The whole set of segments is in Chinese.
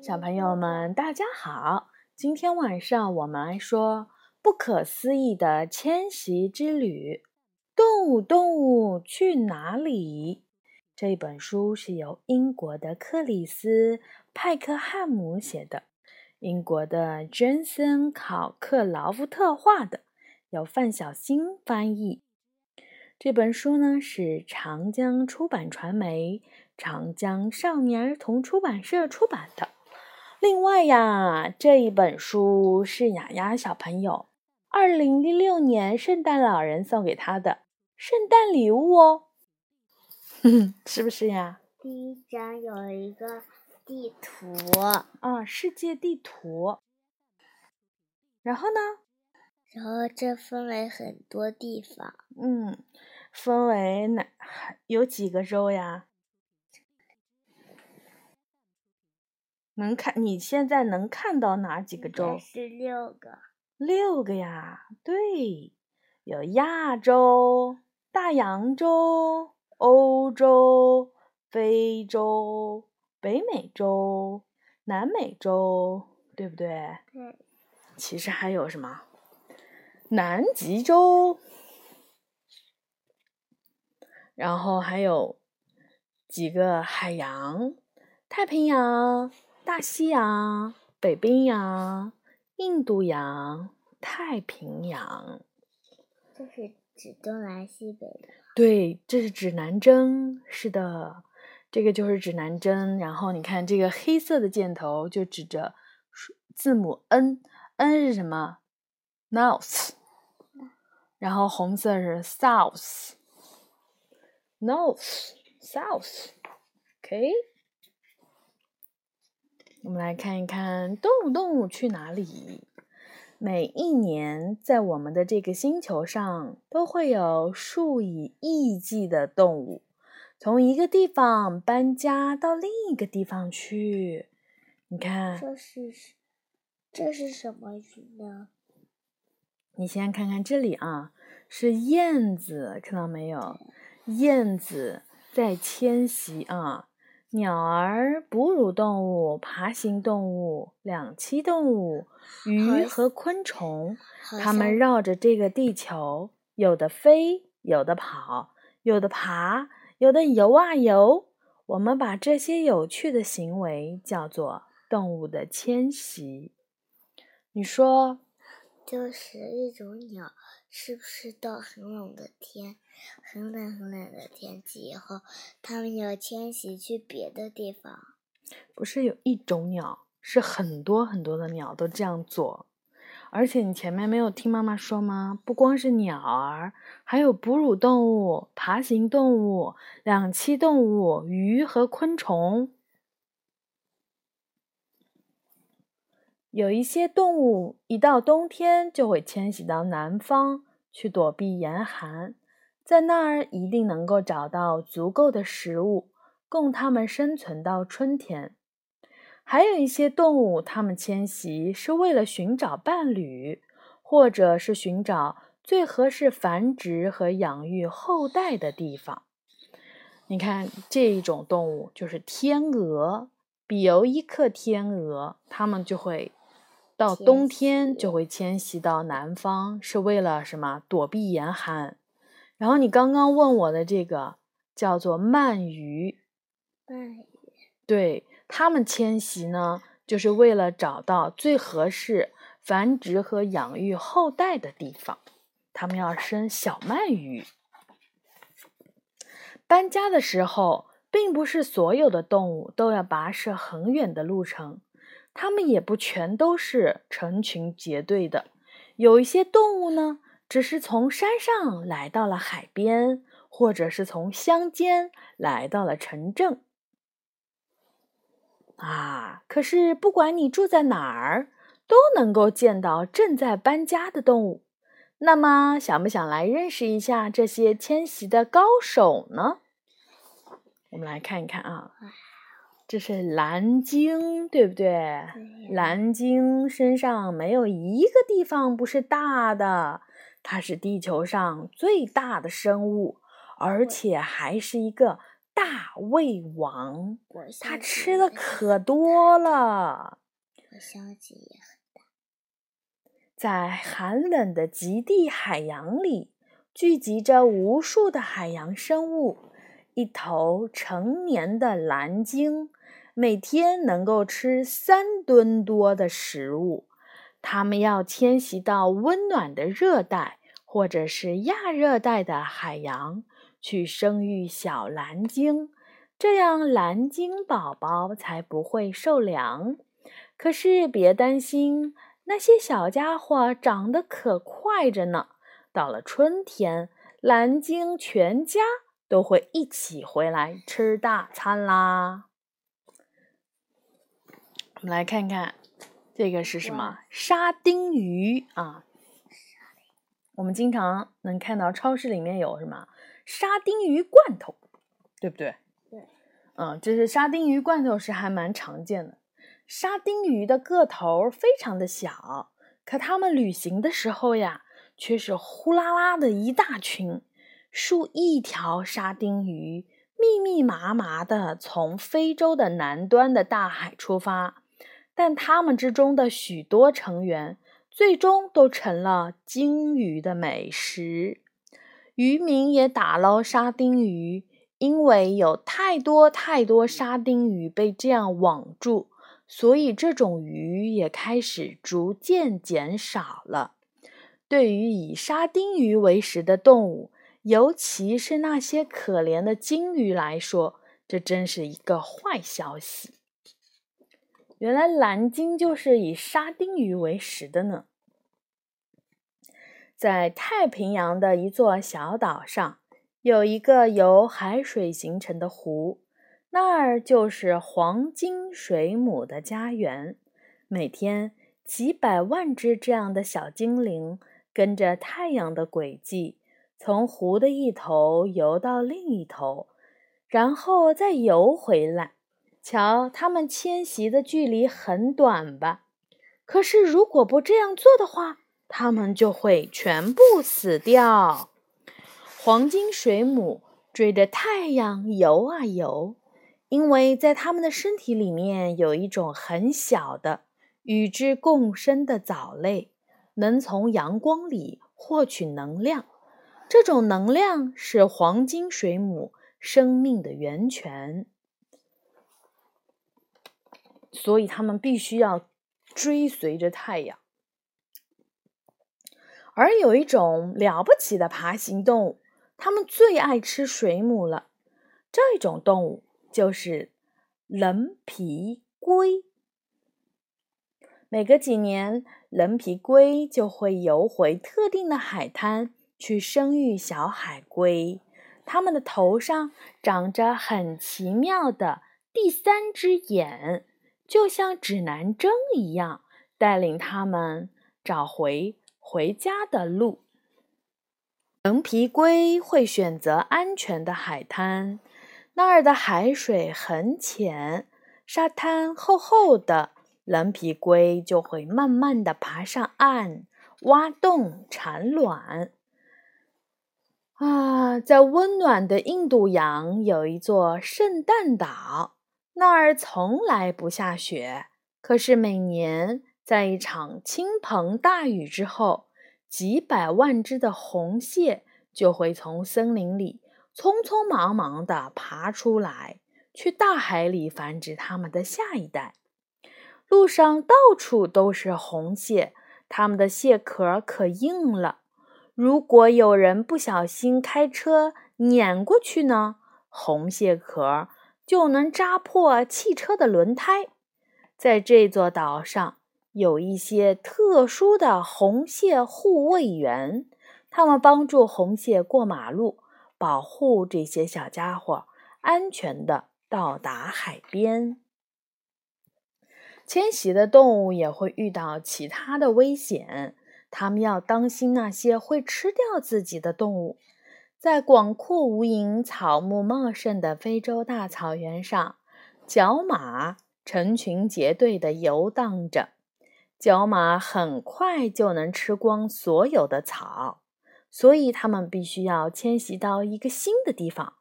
小朋友们，大家好！今天晚上我们来说《不可思议的迁徙之旅》。动物，动物去哪里？这本书是由英国的克里斯·派克汉姆写的，英国的珍森·考克劳夫特画的，由范小新翻译。这本书呢是长江出版传媒、长江少年儿童出版社出版的。另外呀，这一本书是雅雅小朋友二零一六年圣诞老人送给他的圣诞礼物哦，是不是呀？第一张有一个地图啊，世界地图。然后呢？然后这分为很多地方。嗯，分为哪？有几个州呀？能看？你现在能看到哪几个州？是六个。六个呀，对，有亚洲、大洋洲、欧洲、非洲、北美洲、南美洲，对不对？对。其实还有什么？南极洲，然后还有几个海洋：太平洋。大西洋、北冰洋、印度洋、太平洋，这是指东南西北的。对，这是指南针。是的，这个就是指南针。然后你看这个黑色的箭头就指着字母 N，N 是什么？North。然后红色是 South，North，South，OK。我们来看一看动物，动物去哪里？每一年，在我们的这个星球上，都会有数以亿计的动物从一个地方搬家到另一个地方去。你看，这是这是什么鱼呢？你先看看这里啊，是燕子，看到没有？燕子在迁徙啊。鸟儿、哺乳动物、爬行动物、两栖动物、鱼和昆虫，它们绕着这个地球，有的飞，有的跑，有的爬，有的游啊游。我们把这些有趣的行为叫做动物的迁徙。你说，就是一种鸟。是不是到很冷的天，很冷很冷的天气以后，它们要迁徙去别的地方？不是有一种鸟，是很多很多的鸟都这样做。而且你前面没有听妈妈说吗？不光是鸟儿，还有哺乳动物、爬行动物、两栖动物、鱼和昆虫。有一些动物一到冬天就会迁徙到南方去躲避严寒，在那儿一定能够找到足够的食物，供它们生存到春天。还有一些动物，它们迁徙是为了寻找伴侣，或者是寻找最合适繁殖和养育后代的地方。你看，这一种动物就是天鹅，比尤伊克天鹅，它们就会。到冬天就会迁徙到南方，是为了什么？躲避严寒。然后你刚刚问我的这个叫做鳗鱼，鳗鱼，对，它们迁徙呢，就是为了找到最合适繁殖和养育后代的地方。它们要生小鳗鱼。搬家的时候，并不是所有的动物都要跋涉很远的路程。它们也不全都是成群结队的，有一些动物呢，只是从山上来到了海边，或者是从乡间来到了城镇。啊，可是不管你住在哪儿，都能够见到正在搬家的动物。那么，想不想来认识一下这些迁徙的高手呢？我们来看一看啊。这是蓝鲸，对不对？蓝鲸身上没有一个地方不是大的，它是地球上最大的生物，而且还是一个大胃王，它它吃的可多了。我消极也很大。在寒冷的极地海洋里，聚集着无数的海洋生物。一头成年的蓝鲸每天能够吃三吨多的食物。它们要迁徙到温暖的热带或者是亚热带的海洋去生育小蓝鲸，这样蓝鲸宝宝才不会受凉。可是别担心，那些小家伙长得可快着呢。到了春天，蓝鲸全家。都会一起回来吃大餐啦。来看看，这个是什么？沙丁鱼啊！我们经常能看到超市里面有什么沙丁鱼罐头，对不对？对。嗯，这是沙丁鱼罐头是还蛮常见的。沙丁鱼的个头非常的小，可它们旅行的时候呀，却是呼啦啦的一大群。数亿条沙丁鱼密密麻麻的从非洲的南端的大海出发，但他们之中的许多成员最终都成了鲸鱼的美食。渔民也打捞沙丁鱼，因为有太多太多沙丁鱼被这样网住，所以这种鱼也开始逐渐减少了。对于以沙丁鱼为食的动物，尤其是那些可怜的鲸鱼来说，这真是一个坏消息。原来蓝鲸就是以沙丁鱼为食的呢。在太平洋的一座小岛上，有一个由海水形成的湖，那儿就是黄金水母的家园。每天，几百万只这样的小精灵跟着太阳的轨迹。从湖的一头游到另一头，然后再游回来。瞧，它们迁徙的距离很短吧？可是，如果不这样做的话，它们就会全部死掉。黄金水母追着太阳游啊游，因为在它们的身体里面有一种很小的与之共生的藻类，能从阳光里获取能量。这种能量是黄金水母生命的源泉，所以它们必须要追随着太阳。而有一种了不起的爬行动物，它们最爱吃水母了。这种动物就是棱皮龟。每隔几年，棱皮龟就会游回特定的海滩。去生育小海龟，它们的头上长着很奇妙的第三只眼，就像指南针一样，带领他们找回回家的路。棱皮龟会选择安全的海滩，那儿的海水很浅，沙滩厚厚的，棱皮龟就会慢慢的爬上岸，挖洞产卵。啊，在温暖的印度洋有一座圣诞岛，那儿从来不下雪。可是每年在一场倾盆大雨之后，几百万只的红蟹就会从森林里匆匆忙忙地爬出来，去大海里繁殖它们的下一代。路上到处都是红蟹，它们的蟹壳可硬了。如果有人不小心开车碾过去呢，红蟹壳就能扎破汽车的轮胎。在这座岛上，有一些特殊的红蟹护卫员，他们帮助红蟹过马路，保护这些小家伙安全的到达海边。迁徙的动物也会遇到其他的危险。他们要当心那些会吃掉自己的动物。在广阔无垠、草木茂盛的非洲大草原上，角马成群结队地游荡着。角马很快就能吃光所有的草，所以它们必须要迁徙到一个新的地方。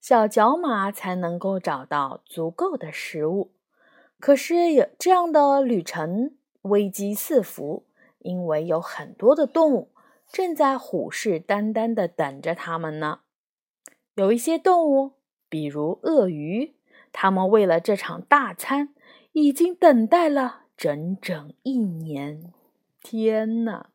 小角马才能够找到足够的食物。可是有这样的旅程危机四伏，因为有很多的动物正在虎视眈眈地等着他们呢。有一些动物，比如鳄鱼，它们为了这场大餐已经等待了整整一年。天哪！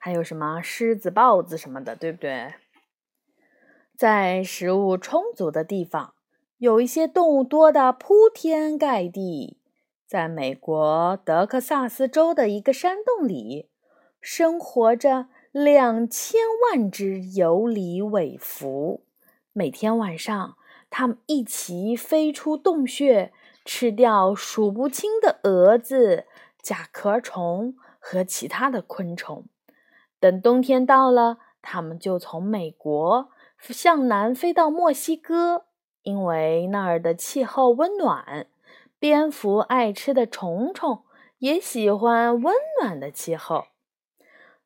还有什么狮子、豹子什么的，对不对？在食物充足的地方。有一些动物多得铺天盖地，在美国德克萨斯州的一个山洞里，生活着两千万只游离尾蝠。每天晚上，它们一起飞出洞穴，吃掉数不清的蛾子、甲壳虫和其他的昆虫。等冬天到了，它们就从美国向南飞到墨西哥。因为那儿的气候温暖，蝙蝠爱吃的虫虫也喜欢温暖的气候。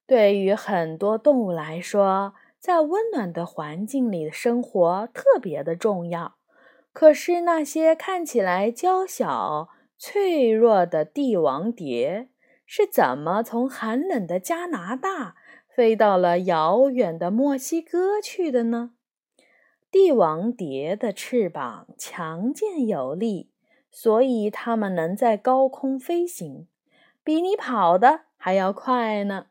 对于很多动物来说，在温暖的环境里生活特别的重要。可是那些看起来娇小、脆弱的帝王蝶是怎么从寒冷的加拿大飞到了遥远的墨西哥去的呢？帝王蝶的翅膀强健有力，所以它们能在高空飞行，比你跑的还要快呢。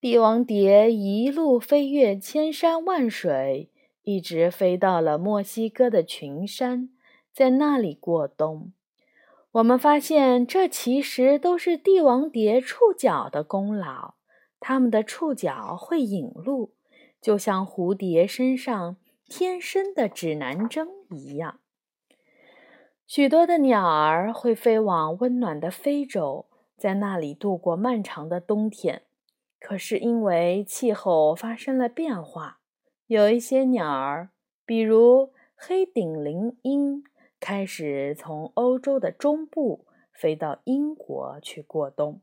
帝王蝶一路飞越千山万水，一直飞到了墨西哥的群山，在那里过冬。我们发现，这其实都是帝王蝶触角的功劳。它们的触角会引路，就像蝴蝶身上。天生的指南针一样，许多的鸟儿会飞往温暖的非洲，在那里度过漫长的冬天。可是因为气候发生了变化，有一些鸟儿，比如黑顶林鹰，开始从欧洲的中部飞到英国去过冬。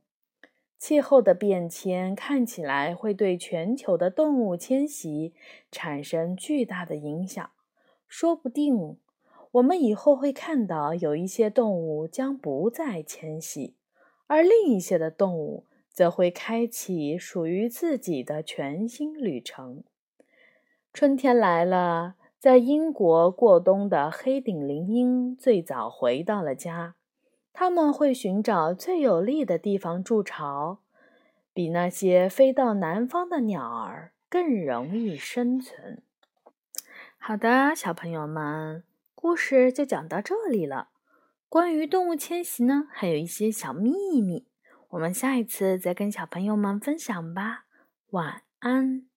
气候的变迁看起来会对全球的动物迁徙产生巨大的影响，说不定我们以后会看到有一些动物将不再迁徙，而另一些的动物则会开启属于自己的全新旅程。春天来了，在英国过冬的黑顶林鹰最早回到了家。他们会寻找最有利的地方筑巢，比那些飞到南方的鸟儿更容易生存。好的，小朋友们，故事就讲到这里了。关于动物迁徙呢，还有一些小秘密，我们下一次再跟小朋友们分享吧。晚安。